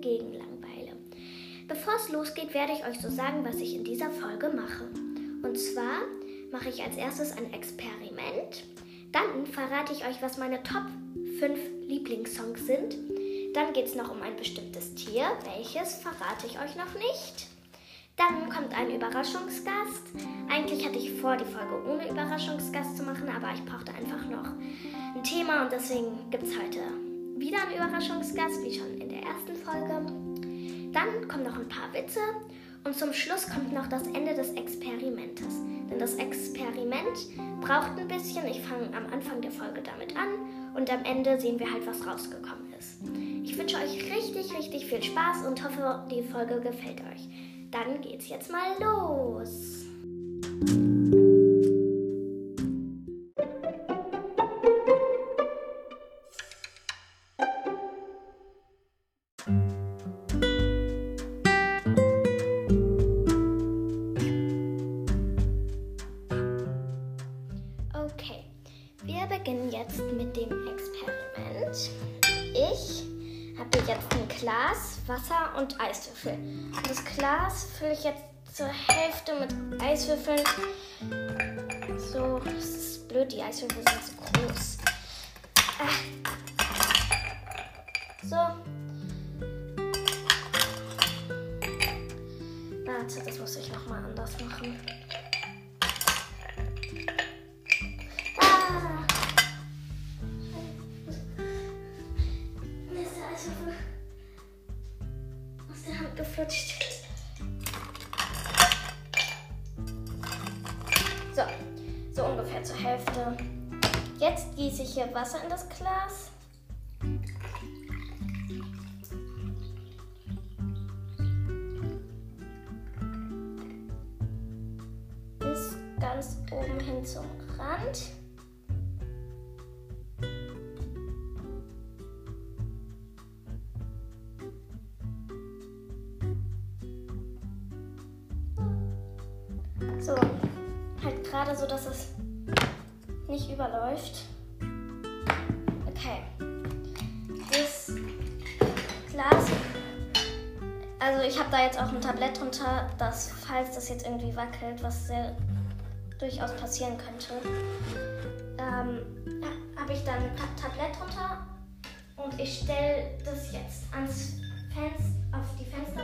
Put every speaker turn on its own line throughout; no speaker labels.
gegen Langweile. Bevor es losgeht, werde ich euch so sagen, was ich in dieser Folge mache. Und zwar mache ich als erstes ein Experiment. Dann verrate ich euch, was meine Top 5 Lieblingssongs sind. Dann geht es noch um ein bestimmtes Tier. Welches verrate ich euch noch nicht. Dann kommt ein Überraschungsgast. Eigentlich hatte ich vor, die Folge ohne Überraschungsgast zu machen, aber ich brauchte einfach noch ein Thema und deswegen gibt es heute wieder einen Überraschungsgast, wie schon in der ersten Folge. Dann kommen noch ein paar Witze und zum Schluss kommt noch das Ende des Experimentes. Denn das Experiment braucht ein bisschen. Ich fange am Anfang der Folge damit an und am Ende sehen wir halt, was rausgekommen ist. Ich wünsche euch richtig, richtig viel Spaß und hoffe, die Folge gefällt euch. Dann geht's jetzt mal los. Jetzt mit dem Experiment. Ich habe jetzt ein Glas, Wasser und Eiswürfel. Das Glas fülle ich jetzt zur Hälfte mit Eiswürfeln. So, das ist blöd, die Eiswürfel sind so groß. Ah. So. Warte, das muss ich nochmal anders machen. Eiswürfel aus der Hand geflutscht. So, so ungefähr zur Hälfte. Jetzt gieße ich hier Wasser in das Glas. Gerade so, dass es nicht überläuft. Okay. Das Glas. Also ich habe da jetzt auch ein Tablett drunter, dass falls das jetzt irgendwie wackelt, was sehr durchaus passieren könnte, ähm, habe ich dann ein Tablett drunter und ich stelle das jetzt ans Fenster, auf die Fensterbank.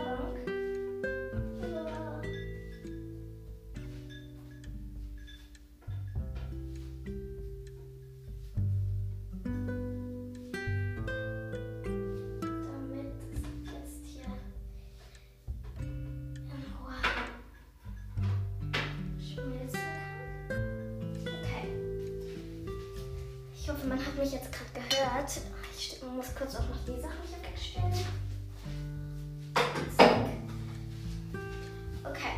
Man hat mich jetzt gerade gehört. Ich muss kurz auch noch die Sachen hier wegstellen. Okay.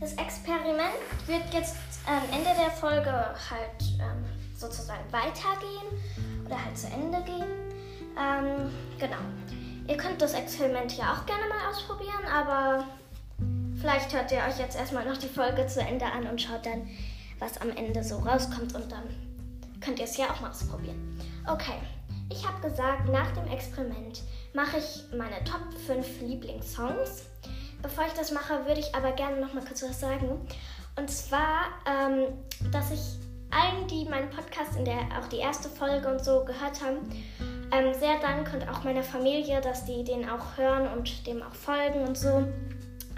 Das Experiment wird jetzt am Ende der Folge halt ähm, sozusagen weitergehen oder halt zu Ende gehen. Ähm, genau. Ihr könnt das Experiment ja auch gerne mal ausprobieren, aber vielleicht hört ihr euch jetzt erstmal noch die Folge zu Ende an und schaut dann, was am Ende so rauskommt und dann könnt ihr es ja auch mal ausprobieren. Okay, ich habe gesagt, nach dem Experiment mache ich meine Top 5 Lieblingssongs. Bevor ich das mache, würde ich aber gerne noch mal kurz was sagen. Und zwar, ähm, dass ich allen, die meinen Podcast in der auch die erste Folge und so gehört haben, ähm, sehr danke und auch meiner Familie, dass die den auch hören und dem auch folgen und so.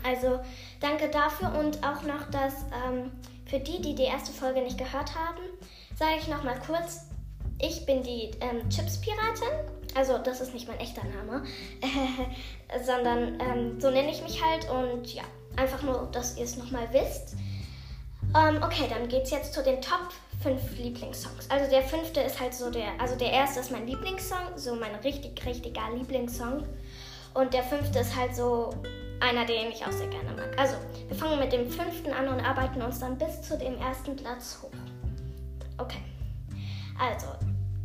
Also danke dafür und auch noch, dass ähm, für die, die die erste Folge nicht gehört haben, sage ich noch mal kurz, ich bin die ähm, Chips-Piratin. Also das ist nicht mein echter Name, sondern ähm, so nenne ich mich halt und ja, einfach nur, dass ihr es nochmal wisst. Ähm, okay, dann geht's jetzt zu den Top 5 Lieblingssongs. Also der fünfte ist halt so der, also der erste ist mein Lieblingssong, so mein richtig, richtiger Lieblingssong. Und der fünfte ist halt so einer, den ich auch sehr gerne mag. Also, wir fangen mit dem fünften an und arbeiten uns dann bis zu dem ersten Platz hoch. Okay. Also,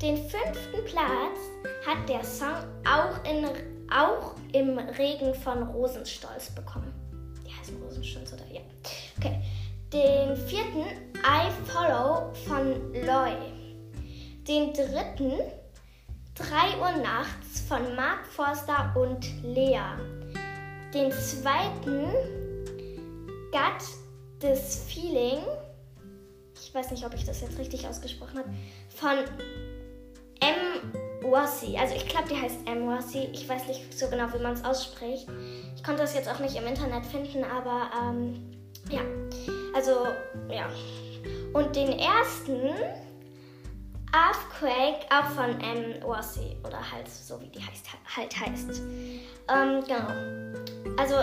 den fünften Platz hat der Song auch, in, auch im Regen von Rosenstolz bekommen. Die heißen Rosenstolz oder ja. Okay. Den vierten I Follow von Loy. Den dritten 3 Uhr nachts von Mark Forster und Lea. Den zweiten Got This Feeling, ich weiß nicht, ob ich das jetzt richtig ausgesprochen habe, von M. Wassi. Also ich glaube, die heißt M. Wassi. Ich weiß nicht so genau, wie man es ausspricht. Ich konnte das jetzt auch nicht im Internet finden, aber ähm, ja. Also, ja. Und den ersten Earthquake, auch von M. Wassi. Oder halt so, wie die heißt, halt heißt. Ähm, genau. Also,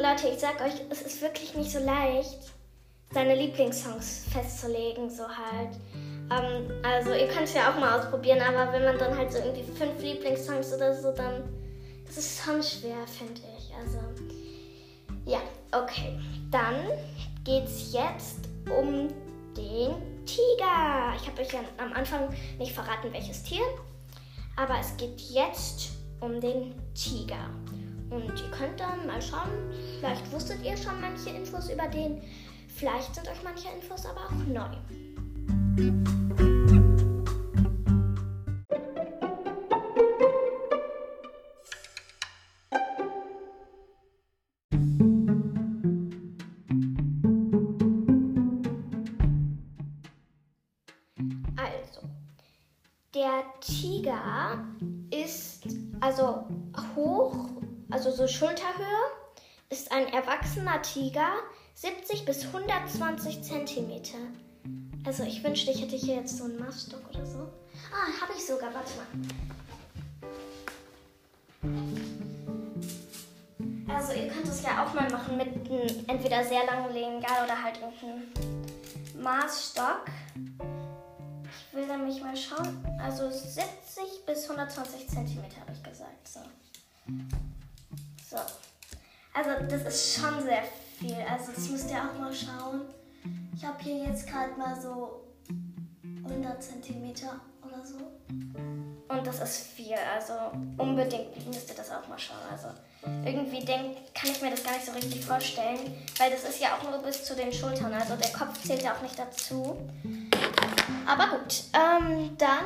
Leute, ich sag euch, es ist wirklich nicht so leicht, seine Lieblingssongs festzulegen, so halt. Ähm, also ihr könnt es ja auch mal ausprobieren, aber wenn man dann halt so irgendwie fünf Lieblingssongs oder so, dann ist es schon schwer, finde ich. Also ja, okay. Dann geht's jetzt um den Tiger. Ich habe euch ja am Anfang nicht verraten, welches Tier, aber es geht jetzt um den Tiger. Und ihr könnt dann mal schauen, vielleicht wusstet ihr schon manche Infos über den, vielleicht sind euch manche Infos aber auch neu. Also, der Tiger ist also hoch, also so Schulterhöhe, ist ein erwachsener Tiger 70 bis 120 Zentimeter. Also ich wünschte, ich hätte hier jetzt so einen Maßstock oder so. Ah, habe ich sogar. Warte mal. Also ihr könnt es ja auch mal machen mit einem entweder sehr langen Legal oder halt irgendeinem Maßstock. Ich will nämlich mal schauen. Also 70 bis 120 Zentimeter habe ich gesagt. So. So. Also das ist schon sehr viel. Also das müsst ihr auch mal schauen. Ich habe hier jetzt gerade mal so 100 cm oder so. Und das ist viel, also unbedingt müsst ihr das auch mal schauen. Also irgendwie denk, kann ich mir das gar nicht so richtig vorstellen, weil das ist ja auch nur bis zu den Schultern, also der Kopf zählt ja auch nicht dazu. Aber gut, ähm, dann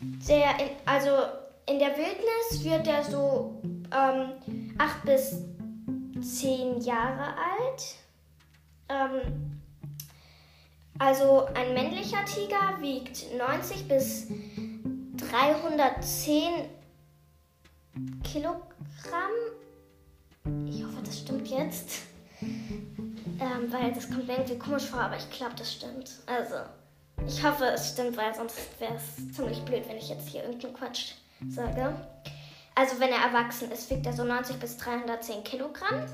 der, in, also in der Wildnis wird er so ähm, 8 bis 10 Jahre alt. Ähm, also ein männlicher Tiger wiegt 90 bis 310 Kilogramm. Ich hoffe, das stimmt jetzt. Ähm, weil das kommt mir irgendwie komisch vor, aber ich glaube, das stimmt. Also, ich hoffe, es stimmt, weil sonst wäre es ziemlich blöd, wenn ich jetzt hier irgendeinen Quatsch sage. Also, wenn er erwachsen ist, wiegt er so 90 bis 310 Kilogramm.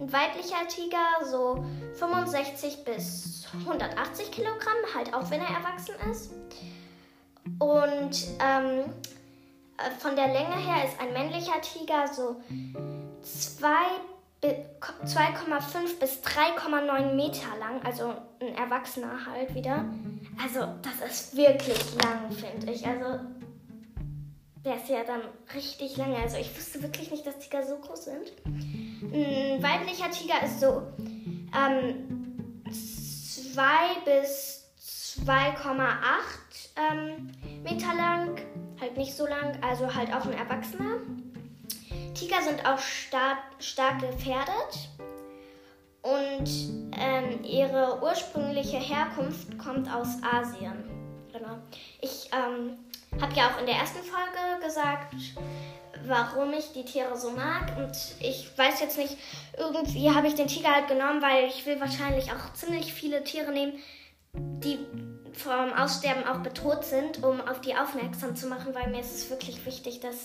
Ein weiblicher Tiger so 65 bis 180 Kilogramm, halt auch wenn er erwachsen ist. Und ähm, äh, von der Länge her ist ein männlicher Tiger so 2,5 bis 3,9 Meter lang, also ein Erwachsener halt wieder. Also das ist wirklich lang, finde ich. Also der ist ja dann richtig lange. Also ich wusste wirklich nicht, dass Tiger so groß sind. Ein weiblicher Tiger ist so ähm, 2 bis 2,8 ähm, Meter lang. Halt nicht so lang, also halt auch ein Erwachsener. Tiger sind auch stark, stark gefährdet. Und ähm, ihre ursprüngliche Herkunft kommt aus Asien. Genau. Ich ähm, habe ja auch in der ersten Folge gesagt, warum ich die Tiere so mag. Und ich weiß jetzt nicht, irgendwie habe ich den Tiger halt genommen, weil ich will wahrscheinlich auch ziemlich viele Tiere nehmen, die vom Aussterben auch bedroht sind, um auf die aufmerksam zu machen, weil mir ist es wirklich wichtig, dass,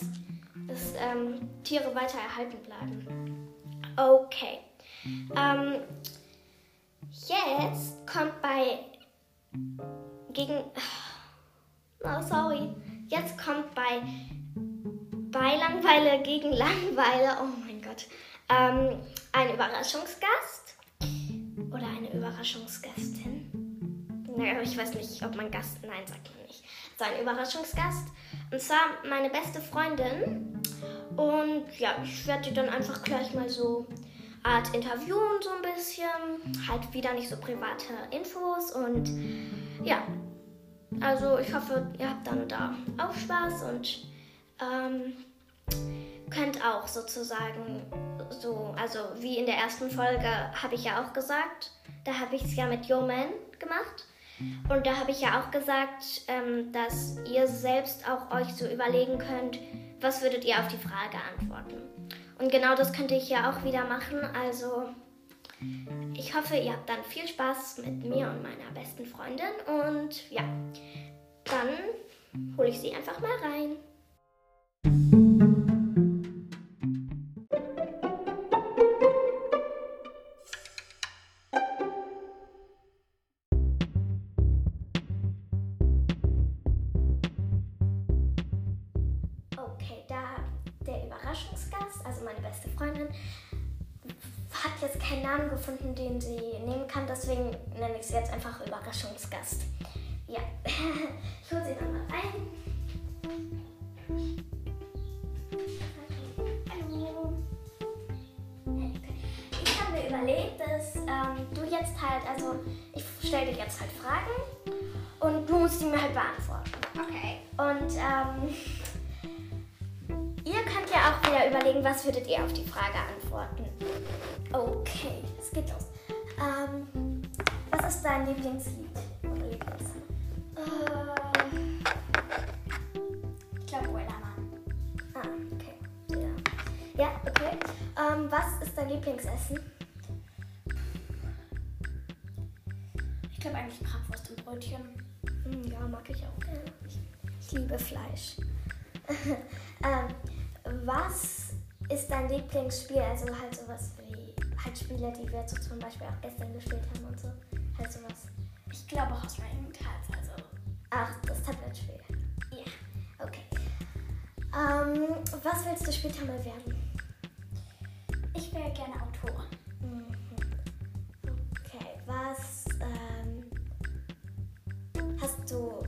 dass ähm, Tiere weiter erhalten bleiben. Okay. Ähm, jetzt kommt bei gegen. Oh, sorry. Jetzt kommt bei bei Langweile gegen Langweile, oh mein Gott, ähm, ein Überraschungsgast oder eine Überraschungsgästin. Naja, ich weiß nicht, ob man Gast, nein, sagt man nicht. So ein Überraschungsgast. Und zwar meine beste Freundin. Und ja, ich werde die dann einfach gleich mal so Art interviewen, so ein bisschen. Halt wieder nicht so private Infos. Und ja, Also ich hoffe, ihr habt dann da auch Spaß und ähm, könnt auch sozusagen so, also wie in der ersten Folge habe ich ja auch gesagt, da habe ich es ja mit Yo Man gemacht. Und da habe ich ja auch gesagt, ähm, dass ihr selbst auch euch so überlegen könnt, was würdet ihr auf die Frage antworten. Und genau das könnte ich ja auch wieder machen. Also ich hoffe, ihr habt dann viel Spaß mit mir und meiner besten Freundin. Und ja, dann hole ich sie einfach mal rein. Okay, da der Überraschungsgast, also meine beste Freundin, hat jetzt keinen Namen gefunden, den sie nehmen kann, deswegen nenne ich sie jetzt einfach Überraschungsgast. Ja, ich hole sie dann mal rein. Hallo. Ich habe mir überlegt, dass ähm, du jetzt halt, also ich stelle dir jetzt halt Fragen und du musst die mir halt beantworten.
Okay.
Und ähm, ihr könnt ja auch wieder überlegen, was würdet ihr auf die Frage antworten. Okay, es geht los. Ähm, was ist dein Lieblingslied? Oder Lieblings?
Äh, ich glaube Wellermann.
Ah, okay. Ja, ja okay. Ähm, was ist dein Lieblingsessen?
Ich glaube eigentlich Bratwurst und Brötchen.
Hm, ja, mag ich auch gerne. Ich, ich liebe Fleisch. ähm, was ist dein Lieblingsspiel? Also halt sowas wie halt Spiele, die wir so zum Beispiel auch gestern gespielt haben und so. Halt sowas.
Ich glaube Horse Riding Cards, also.
Ach, das Tablet-Spiel.
Ja.
Okay. Ähm, was willst du später mal werden?
Ich wäre gerne Autorin.
Mhm. Okay, was ähm, hast du,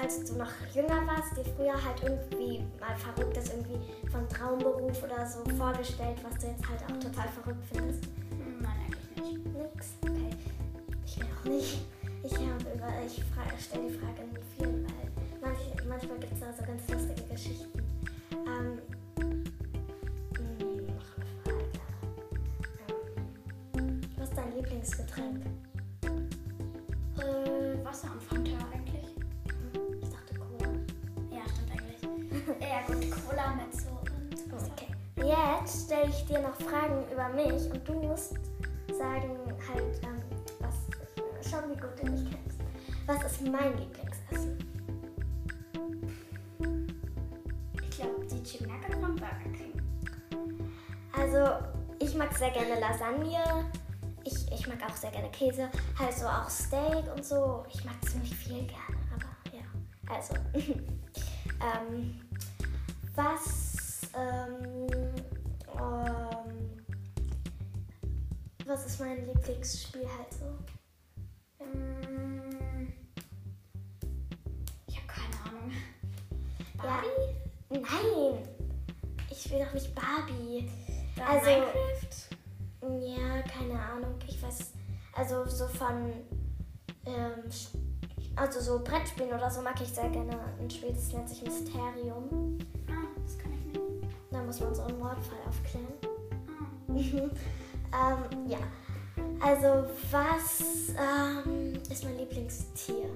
als du noch jünger warst, dir früher halt irgendwie mal verrücktes irgendwie von Traumberuf oder so vorgestellt, was du jetzt halt auch total verrückt findest? Auch nicht. Ich über, ich stelle die Frage in vielen, weil manch, manchmal gibt es da so ganz lustige Geschichten. Ähm, mh, noch eine Frage. Ähm, was ist dein Lieblingsgetränk?
Äh, Wasser und Fanta eigentlich.
Ich dachte Cola.
Ja, stimmt eigentlich. ja, gut, Cola mit so und Wasser.
Okay. Jetzt stelle ich dir noch Fragen über mich und du musst sagen halt, ähm, was, äh, schau wie gut du mich kennst. Was ist mein Lieblingsessen?
Ich glaube, die Nugget von Burger King.
Also, ich mag sehr gerne Lasagne. Ich, ich mag auch sehr gerne Käse. Halt so auch Steak und so. Ich mag ziemlich viel gerne, aber ja. Also, ähm, was, ähm, ähm, was ist mein Lieblingsspiel halt so?
Mm, Ich habe keine Ahnung.
Ja. Nein! Ich will doch nicht Barbie.
Dann
Also-
Minecraft?
Ja, keine Ahnung. Ich weiß, also so von, ähm, also so Brettspielen oder so mag ich sehr gerne. Ein Spiel, das nennt sich Mysterium.
Ah, das kann ich nicht.
Da muss man so einen Mordfall aufklären.
Ah.
ähm, ja. Also, was ähm, ist mein Lieblingstier?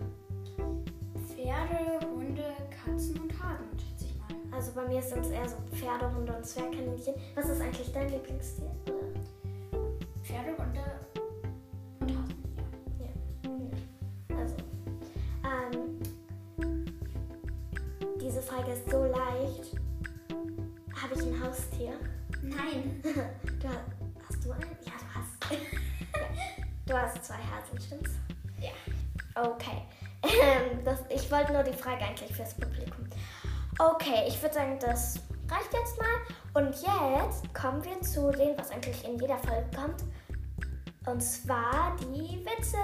Pferde, Hunde, Katzen und Hasen, schätze ich mal.
Also bei mir sind es eher so Pferde, Hunde und Zwergkaninchen. Was ist eigentlich dein Lieblingstier?
Pferde, Hunde und Hasen. Ja.
Ja. Also, ähm, diese Frage ist so leicht. Habe ich ein Haustier?
Nein.
Du hast, hast du einen? Ja, du hast. Du hast zwei Hasen, stimmt's?
Ja.
Okay. Ähm, das, ich wollte nur die Frage eigentlich fürs Publikum. Okay, ich würde sagen, das reicht jetzt mal. Und jetzt kommen wir zu dem, was eigentlich in jeder Folge kommt. Und zwar die Witze.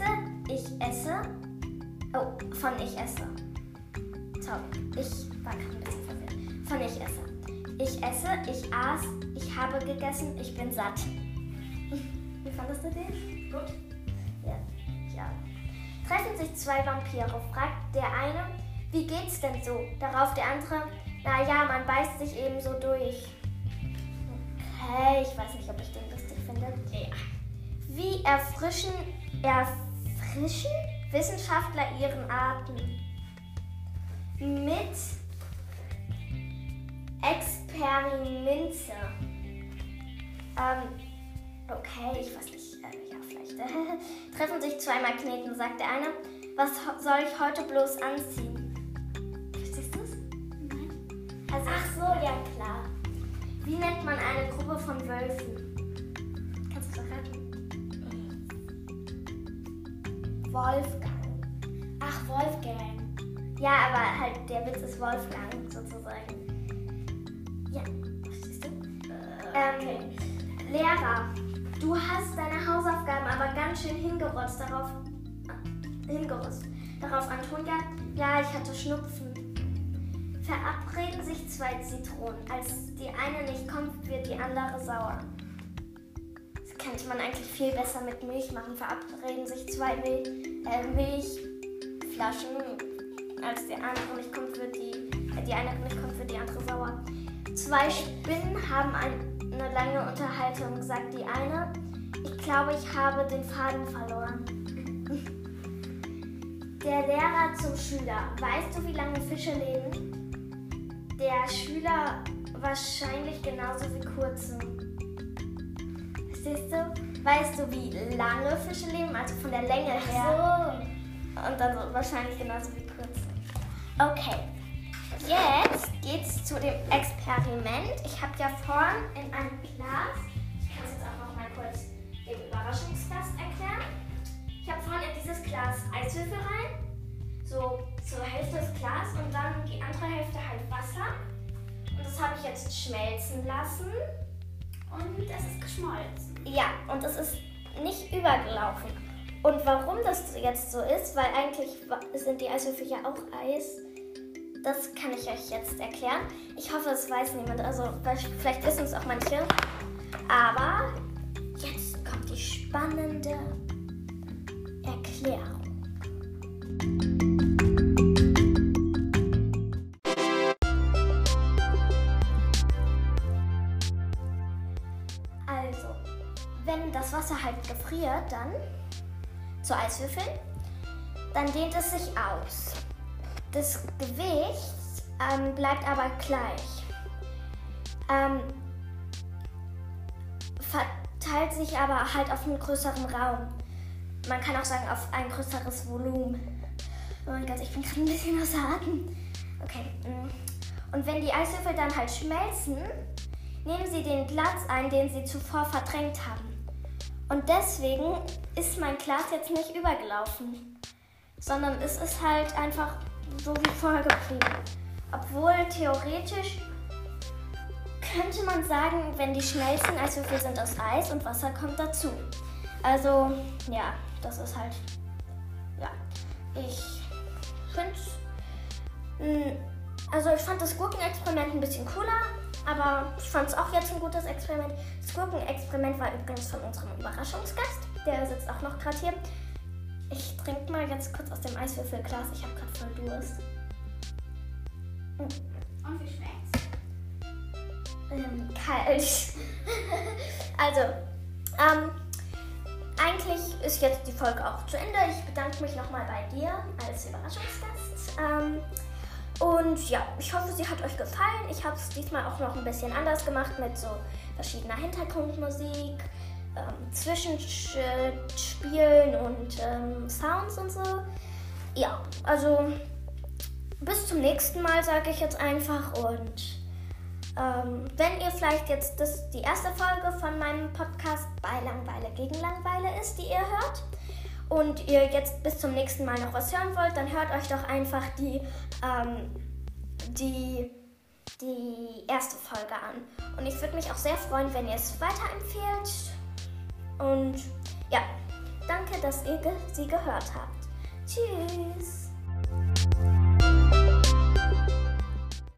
Esse, ich esse, oh, von ich esse. Sorry, ich war gerade ein bisschen verwirrt. Von ich esse. Ich esse, ich aß, ich habe gegessen, ich bin satt. Wie fandest du den? Gut. Ja, ja. Treffen sich zwei Vampire, fragt der eine, wie geht's denn so? Darauf der andere, naja, man beißt sich eben so durch. Okay, ich weiß nicht, ob ich den lustig finde. Ja. Wie erfrischen, erfrischen Wissenschaftler ihren Atem? Mit Experimente. Ähm, okay, ich weiß nicht. Äh, ja, vielleicht. Äh, treffen sich zwei Magneten, sagt der eine. Was soll ich heute bloß anziehen? Verstehst du es? Also,
Ach so, ja klar.
wie nennt man eine Gruppe von Wölfen? Kannst du es raten?
Wolfgang. Ach, Wolfgang.
Ja, aber halt der Witz ist Wolfgang sozusagen. Ja, verstehst du? Ähm, Lehrer, du hast deine Hausaufgaben aber ganz schön hingerotzt. Darauf, äh, hingerotzt. Darauf Antonia, ja, ich hatte Schnupfen. Verabreden sich zwei Zitronen. Als die eine nicht kommt, wird die andere sauer. Das könnte man eigentlich viel besser mit Milch machen. Verabreden sich zwei Mil äh, Milchflaschen. Als die andere nicht kommt, wird die, äh, die eine nicht kommt, wird die andere sauer. Zwei Spinnen haben ein, eine lange Unterhaltung, sagt die eine. Ich glaube, ich habe den Faden verloren. Der Lehrer zum Schüler. Weißt du, wie lange Fische leben? Der Schüler wahrscheinlich genauso wie kurze. Verstehst du? Weißt du, wie lange Fische leben? Also von der Länge her.
So.
Und dann so wahrscheinlich genauso wie kurze. Okay. Jetzt geht's zu dem Experiment. Ich habe ja vorhin in einem Glas, ich kann es jetzt auch noch mal kurz dem Überraschungsgast erklären. Ich habe vorhin in dieses Glas Eiswürfel rein, so zur Hälfte das Glas und dann die andere Hälfte halt Wasser. Und das habe ich jetzt schmelzen lassen.
Und es ist geschmolzen.
Ja, und es ist nicht übergelaufen. Und warum das jetzt so ist, weil eigentlich sind die Eiswürfel ja auch Eis, das kann ich euch jetzt erklären. Ich hoffe, es weiß niemand. Also vielleicht wissen es auch manche. Aber jetzt kommt die spannende Erklärung. Gefriert, dann zu Eiswürfeln, dann dehnt es sich aus. Das Gewicht ähm, bleibt aber gleich. Ähm, verteilt sich aber halt auf einen größeren Raum. Man kann auch sagen, auf ein größeres Volumen. Oh mein Gott, ich bin gerade ein bisschen außer Atem. Okay. mm. Und wenn die Eiswürfel dann halt schmelzen, nehmen sie den Platz ein, den sie zuvor verdrängt haben. Und deswegen ist mein Glas jetzt nicht übergelaufen, sondern es ist halt einfach so wie vorher geblieben. Obwohl theoretisch könnte man sagen, wenn die schmelzen, Eiswürfel sind aus Eis und Wasser kommt dazu. Also, ja, das ist halt, ja, ich finde, also ich fand das Gurkenexperiment ein bisschen cooler, aber ich fand es auch jetzt ein gutes Experiment. Das Gurkenexperiment war übrigens von unserem Überraschungsgast, der sitzt auch noch gerade hier. Ich trinke mal jetzt kurz aus dem Eiswürfelglas, ich habe gerade voll Durst.
Und wie schmeckt's?
Ähm, kalt. also, ähm, eigentlich ist jetzt die Folge auch zu Ende. Ich bedanke mich nochmal bei dir als Überraschungsgast. Ähm, und ja, ich hoffe, sie hat euch gefallen. Ich habe es diesmal auch noch ein bisschen anders gemacht mit so verschiedener Hintergrundmusik, ähm, Zwischenspielen und ähm, Sounds und so. Ja, also bis zum nächsten Mal, sage ich jetzt einfach. Und ähm, wenn ihr vielleicht jetzt das die erste Folge von meinem Podcast bei Langweile gegen Langweile ist, die ihr hört, und ihr jetzt bis zum nächsten Mal noch was hören wollt, dann hört euch doch einfach die, ähm, die, die erste Folge an. Und ich würde mich auch sehr freuen, wenn ihr es weiterempfehlt. Und ja, danke, dass ihr sie gehört habt. Tschüss.